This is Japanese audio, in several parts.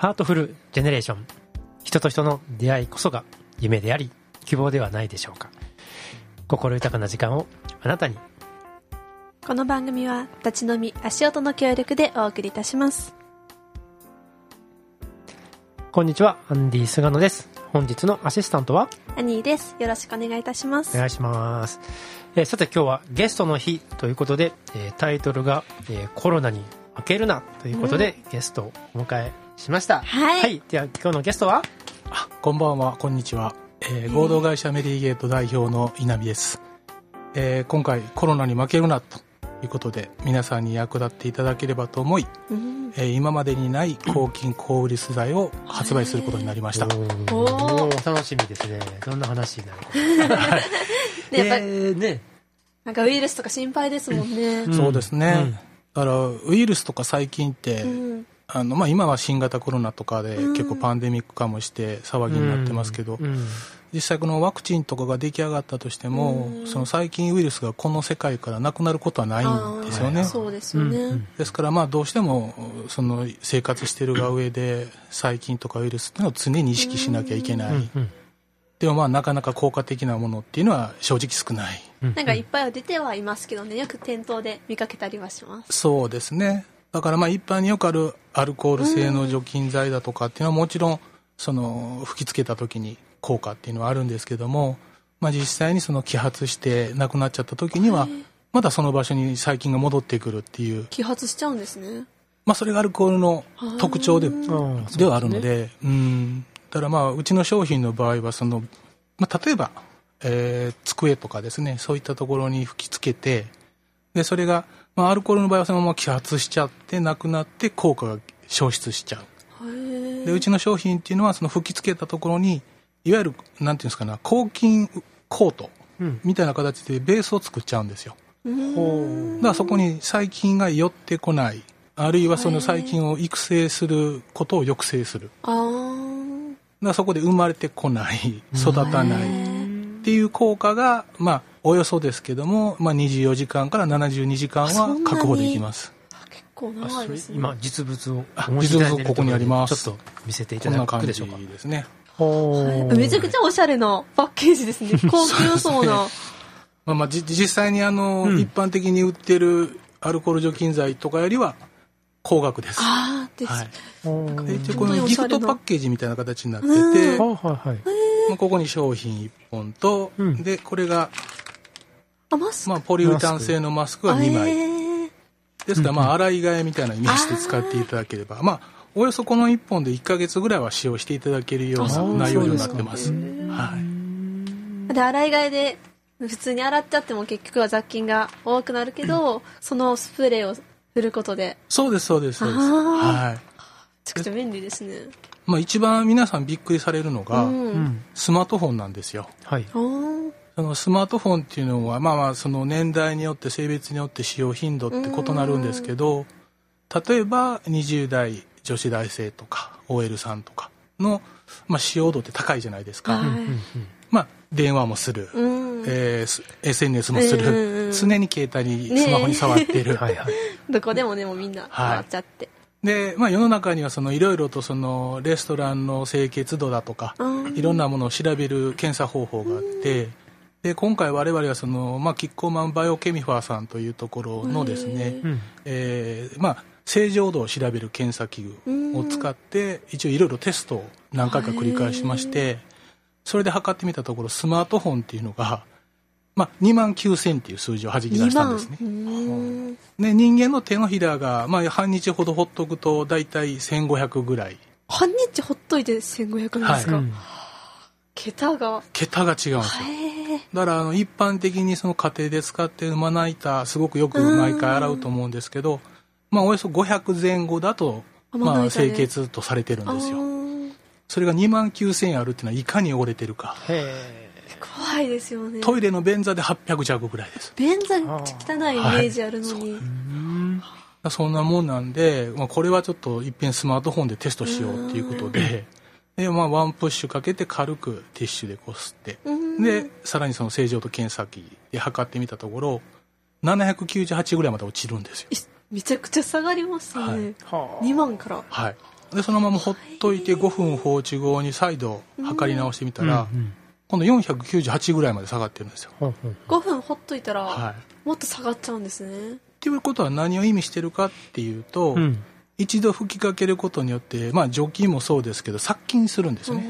ハートフルジェネレーション人と人の出会いこそが夢であり希望ではないでしょうか。心豊かな時間をあなたに。この番組は立ち飲み足音の協力でお送りいたします。こんにちはアンディ菅野です。本日のアシスタントは？アニーです。よろしくお願いいたします。お願いします、えーさて今日はゲストの日ということで、えータイトルが、えーコロナに負けるな」ということで、ゲストをお迎えしました。はい。では今日のゲストは？あこんばんは。こんにちは、えー合同会社メリーゲート代表の稲見です、えー今回コロナに負けるなということで皆さんに役立っていただければと思い、うん。えー今までにない抗菌抗ウイルス剤を発売することになりました、おー。おー。楽しみですね。どんな話になる。か でやっぱりえーね。なんかウイルスとか心配ですもんね。うん。そうですね、うん。だからウイルスとか細菌って、うんあのまあ、今は新型コロナとかで結構パンデミック化もして騒ぎになってますけど、うん。実際このワクチンとかが出来上がったとしても、うん。その細菌ウイルスがこの世界からなくなることはないんですよね、そうですよね、うんうん。ですからまあどうしてもその生活してるが上で細菌とかウイルスっていうのを常に意識しなきゃいけない、うんうん。でもまあなかなか効果的なものっていうのは正直少ない。うんなん。かいっぱいは出てはいますけどね。よく店頭で見かけたりはします。そうですねだからまあ一般によくあるアルコール性の除菌剤だとかっていうのはもちろんその吹きつけた時に効果っていうのはあるんですけども、まあ、実際にその揮発してなくなっちゃった時にはまだその場所に細菌が戻ってくるっていう、揮発しちゃうんですね。まあ、それがアルコールの特徴でうん。ではあるので、うん、だからまあ、うちの商品の場合は、その、まあ、例えば、えー机とかですね、そういったところに吹きつけて、で、それが、まあ、アルコールの場合はそのまま揮発しちゃって、なくなって、効果が消失しちゃう。へで、うちの商品っていうのは、その吹きつけたところに、いわゆる、なんていうんですかね、抗菌コートうん。みたいな形でベースを作っちゃうんですよ。ほう。だからそこに細菌が寄ってこない、あるいはその細菌を育成することを抑制する。だからそこで生まれてこない、育たないっていう効果が、まあ、およそですけども、まあ、24時間から72時間は確保できます。結構長いですね。今実物を実物ここにあります。ちょっと見せていたこんな感じだくでしょうか？です。ね。ほうめちゃくちゃおしゃれなパッケージですね。高級そうな。まあ、まあ、じ実際にあの、うん。一般的に売ってるアルコール除菌剤とかよりは高額です。ああです、はい。一応このギフトパッケージみたいな形になってて、うん。はいはいはい。まあ、ここに商品1本と、うん。で、これが、まあ、ポリウレタン製のマスクが2枚。えーですから、まあ、洗い替えみたいなイメージで使っていただければ、まあ、およそこの1本で1ヶ月ぐらいは使用していただけるような内容になってます。はい。で洗い替えで普通に洗っちゃっても結局は雑菌が多くなるけど、そのスプレーを振ることでそうです、そうです、そうです。はい。めちゃくちゃ便利ですねまあ、一番皆さんびっくりされるのが、うん、うんスマートフォンなんですよ。はいそのスマートフォンっていうのは、まあまあ、その年代によって性別によって使用頻度って異なるんですけど、例えば20代女子大生とか OL さんとかの、まあ、使用度って高いじゃないですか。はい。まあ、電話もする。うん。えーす SNS もする、常に携帯にスマホに触っている、はいはいどこでもでもみんな回っちゃって、で、まあ、世の中にはそのいろいろとそのレストランの清潔度だとか、うんいろんなものを調べる検査方法があって、で今回我々はその、まあ、キッコーマンバイオケミファーさんというところのですね、うん。えーまあ、正常度を調べる検査器具を使って一応いろいろテストを何回か繰り返しましてそれで測ってみたところスマートフォンっていうのが、まあ、2万9000っていう数字を弾き出2したん万ですね。う。んで人間の手のひらが、まあ、半日ほどほっとくと大体1500ぐらい。半日ほっといて1500なんですか、うん。桁が。桁が違うんですよだからあの一般的にその家庭で使ってるまな板すごくよく毎回洗うと思うんですけど、まあ、およそ500前後だと、まあ、清潔とされてるんあですよ。ー。それが2万9000円あるっていうのはいかに汚れてるか。へ怖いですよね。トイレの便座で800弱ぐらいです。便座汚いイメージあるのに、えう。んそんなもんなんで、まあ、これはちょっといっぺんスマートフォンでテストしようっていうことで。で、まあ、ワンプッシュかけて軽くティッシュでこすって。うんでさらにその正常と検査器で測ってみたところ798ぐらいまで落ちるんですよ。いめちゃくちゃ下がりましたね、はあ2万から。はい。でそのままほっといて5分放置後に再度測り直してみたら、うんうん。今度498ぐらいまで下がってるんですよ。ほうほう5分ほっといたら、はい、もっと下がっちゃうんですね。っていうことは何を意味してるかっていうと、うん。一度吹きかけることによって、まあ、除菌もそうですけど殺菌するんですね。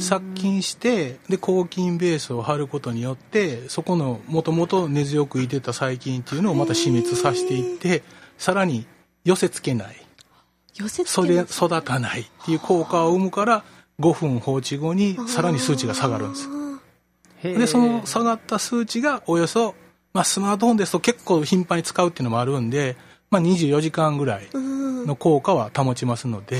殺菌してで抗菌ベースを貼ることによってそこのもともと根強くいてた細菌っていうのをまた死滅させていってさらに寄せ付けない。寄せつそれけない。育たないっていう効果を生むから5分放置後にさらに数値が下がるんです。でその下がった数値がおよそ、まあ、スマートフォンですと結構頻繁に使うっていうのもあるんで、まあ、24時間ぐらいの効果は保ちますので、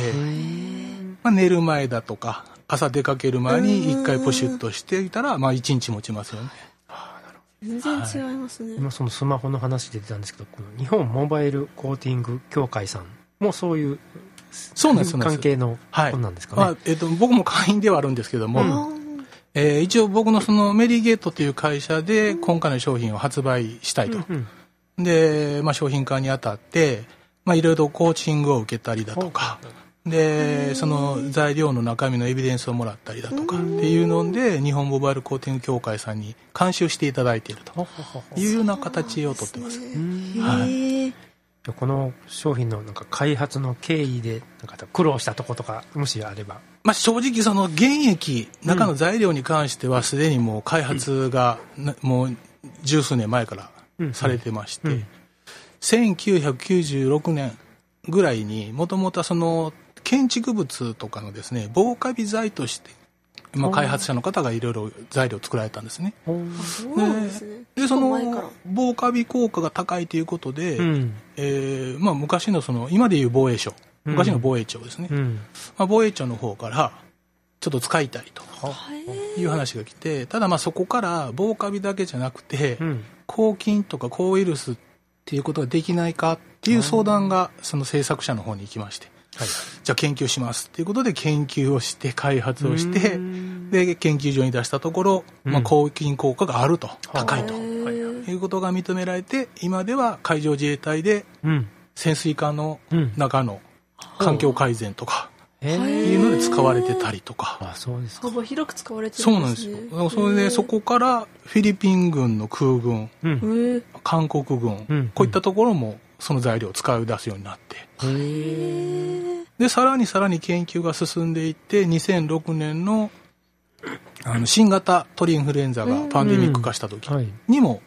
まあ、寝る前だとか朝出かける前に1回プシュッとしていたら、まあ、1日持ちますよね。全然違いますね、今そのスマホの話で出たんですけどこの日本モバイルコーティング協会さんもそういうそうなんです関係のはい。本なんですかね、まあえっと僕も会員ではあるんですけども、えー一応僕のそのメリーゲートという会社で今回の商品を発売したいと、うんで、まあ、商品化にあたって、まあ、いろいろコーチングを受けたりだとか、で、その材料の中身のエビデンスをもらったりだとかっていうので、日本モバイルコーティング協会さんに監修していただいていると。いうような形をとってます。はい。この商品のなんか開発の経緯でなんか苦労したとことかもしあれば。まあ、正直その原液中の材料に関してはすでにもう開発がなもう十数年前からされてまして、うん。1996年ぐらいにもともとその建築物とかのですね防カビ剤として、まあ、開発者の方がいろいろ材料を作られたんですね。ですね。でその防カビ効果が高いということで、うん。えーまあ、昔のその今でいう防衛省。昔の防衛庁ですね、うん。まあ、防衛庁の方からちょっと使いたいという話が来てただまあそこから防カビだけじゃなくて、うん。抗菌とか抗ウイルスっていうことができないかっていう相談がその制作者の方に行きまして、はい。じゃあ研究しますっていうことで研究をして開発をしてうん。で研究所に出したところ、まあ、抗菌効果があると、高いと。へえいうことが認められて今では海上自衛隊でうん。潜水艦のうん。中の環境改善とかいうので使われてたりとか。あそうですか。幅広く使われてそうるなんんですよ。それでそこからフィリピン軍の空軍、韓国軍、うん。こういったところもその材料を使い出すようになって、で、さらにさらに研究が進んでいって、2006年のあの新型鳥インフルエンザがパンデミック化した時はい。にも、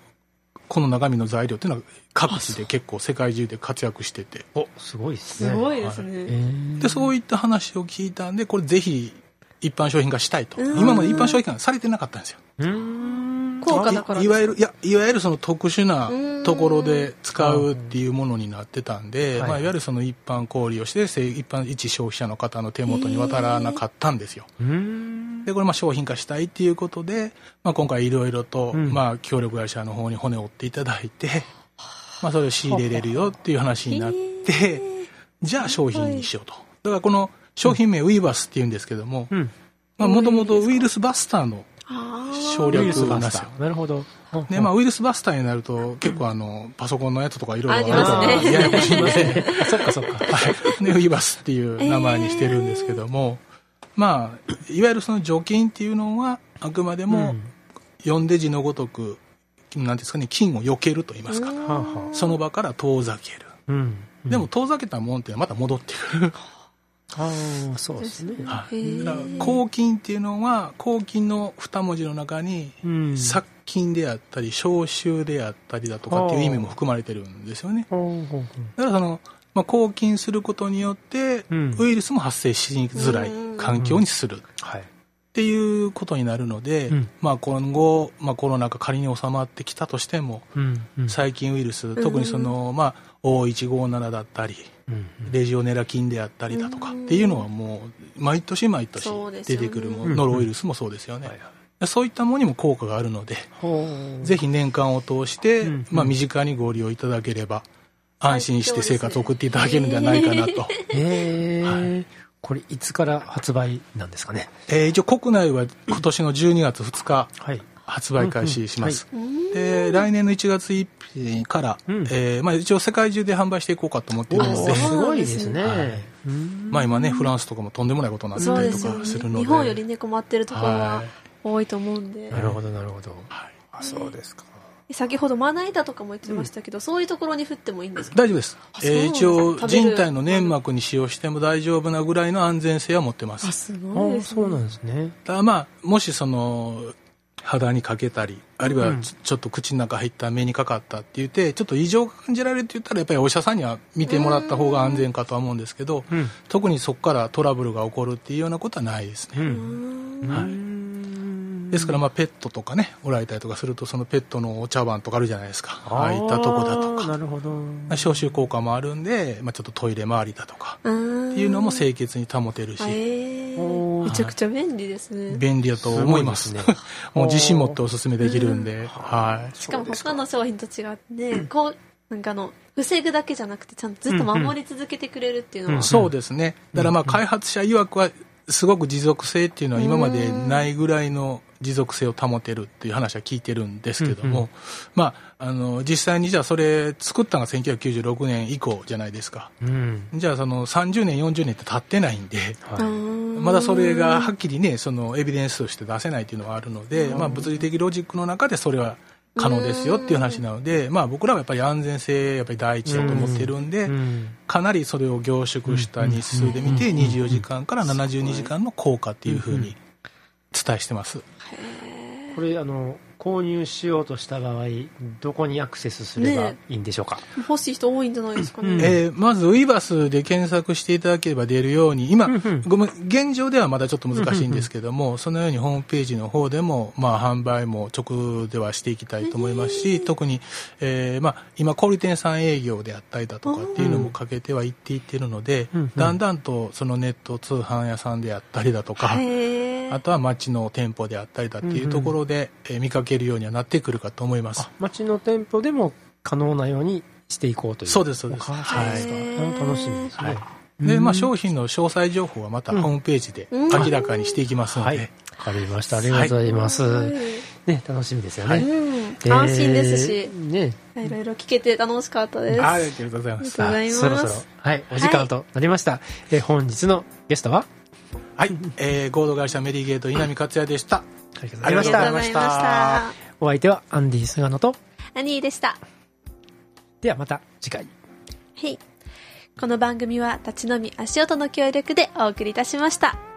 この中身の材料っていうのは各地で結構世界中で活躍してて、おすごいですね。すごいですへねえで、そういった話を聞いたんで、これぜひ一般商品化したいと。うん。今まで一般商品化されてなかったんですよ。うーん効果だか？らいいわゆるいやいわゆるその特殊なうんところで使うっていうものになってたんで、はい。まあ、いわゆるその一般小売をしてせ一般一消費者の方の手元に渡らなかったんですよ。でこれまあ商品化したいっていうことで、まあ、今回いろいろと、うん。まあ協力会社の方に骨を折っていただいて、まあ、それを仕入れれるよっていう話になって、じゃあ商品にしようと。だからこの商品名ウイバスっていうんですけどもうん。もともとウイルスバスターのあ省略ウイルスなんですよバスタ。ー。なるほど。で、まあ、ウイルスバスターになると、結構あの、パソコンのやつとかいろいろありますね。あるややこしいんで、そっかそっか。はい。で、ウイバスっていう名前にしてるんですけども、まあ、いわゆるその除菌っていうのは、あくまでも、読ん。で字のごとく、なんていうんですかね、菌を避けると言いますか、はあはその場から遠ざける。あうん。でも遠ざけたもんっていうのはまた戻ってくる。ああそうですね。はい。へー。だから抗菌っていうのは、抗菌の二文字の中に、うん。殺菌であったり、消臭であったりだとかっていう意味も含まれてるんですよね。だからその、まあ、抗菌することによって、うん。ウイルスも発生しづらい環境にする。っはいていうことになるので、うん。まあ、今後、まあ、コロナが仮に収まってきたとしても、うんうん。細菌ウイルス、特にその、まあ、O157 だったり、うんレジオネラ菌であったりだとかっていうのはもう、毎年毎年出てくるもうんの、ノロウイルスもそうですよね。はいはい。そういったものにも効果があるので、ぜひ年間を通して、うんまあ、身近にご利用いただければ、安心して生活を送っていただけるんではないかなと。へえこれいつから発売なんですかね？えー一応国内は今年の12月2日はい。発売開始します、うんで来年の1月1日から、うん。えーまあ、一応世界中で販売していこうかと思っているのですごいですね。はい。うんまあ今ねフランスとかもとんでもないことになってたりとですよね。かするので。日本よりね困ってるところははい。多いと思うんで、なるほど、なるほど。あそうですか先ほどまな板とかも言ってましたけど、そういうところに振ってもいいんですか？大丈夫です、えー一応人体の粘膜に使用しても大丈夫なぐらいの安全性は持ってます。あすあごいですね。そうなんですね。ただまあもしその肌にかけたりあるいはうん。ちちょっと口の中入った目にかかったって言ってちょっと異常が感じられるって言ったらやっぱりお医者さんには見てもらった方が安全かとは思うんですけどうん。特にそこからトラブルが起こるっていうようなことはないですね、う。うんん。はいですからまあペットとかねおられたりとかするとそのペットのお茶碗とかあるじゃないですか。ああいったとこだとあーなかるほど。消臭効果もあるんで、まあ、ちょっとトイレ周りだとか。ってっていうのも清潔に保てるし、えおー。ー、めちゃくちゃ便利ですね。便利だと思います。すごいですね。もう自信持っておすすめできるんで、はい。しかも他の商品と違ってね、こうなんかあの防ぐだけじゃなくてちゃんとずっと守り続けてくれるっていうのは、うん。そうですね。だからまあ開発者曰くはすごく持続性っていうのは今までないぐらいの持続性を保てるっていう話は聞いてるんですけども、うんうんまあ、あの実際にじゃあそれ作ったのが1996年以降じゃないですかうん。じゃあその30年40年って経ってないんでうはんまだそれがはっきりねそのエビデンスとして出せないっていうのはあるので、まあ、物理的ロジックの中でそれは可能ですよっていう話なので、まあ、僕らはやっぱり安全性やっぱり第一だと思ってるんい。で、うん。かなりそれを凝縮した日数で見てうん24時間から72時間の効果っていうふうに伝えしてます。これ、あの、購入しようとした場合、どこにアクセスすればねいいんでしょうか？欲しい人多いんじゃないですかね、うん。えーまず、ウイバスで検索していただければ出るように、今うんうん、ごめん、現状ではまだちょっと難しいんですけども、そのようにホームページの方でも、まあ、販売も直ではしていきたいと思いますし、特に、えーまあ、今、小売店さん営業であったりだとかっていうのもかけてはいっていってるのでうんうん、だんだんとそのネット通販屋さんであったりだとか、あとは町の店舗であったりだっていうところで、えー見かけるようにはなってくるかと思いますあ。町の店舗でも可能なようにしていこうという。そうですそうですお開発ですかへー楽しみですね。はいで、まあ、商品の詳細情報はまたうんホームページでうん明らかにしていきますので、はい。わかりました。ありがとうございます。はいね、楽しみですよね。はいうん、安心ですし、ね、いろいろ聞けて楽しかったです。ありがとうございます。ありがとうございますそろそろ、はい、お時間となりました。えー本日のゲストは？はい、えー、合同会社メリゲート稲見克也でしたありがとうございました。お相手はアンディ・菅野と、アニーでした。ではまた次回。はい。この番組は立ち飲み足音の協力でお送りいたしました。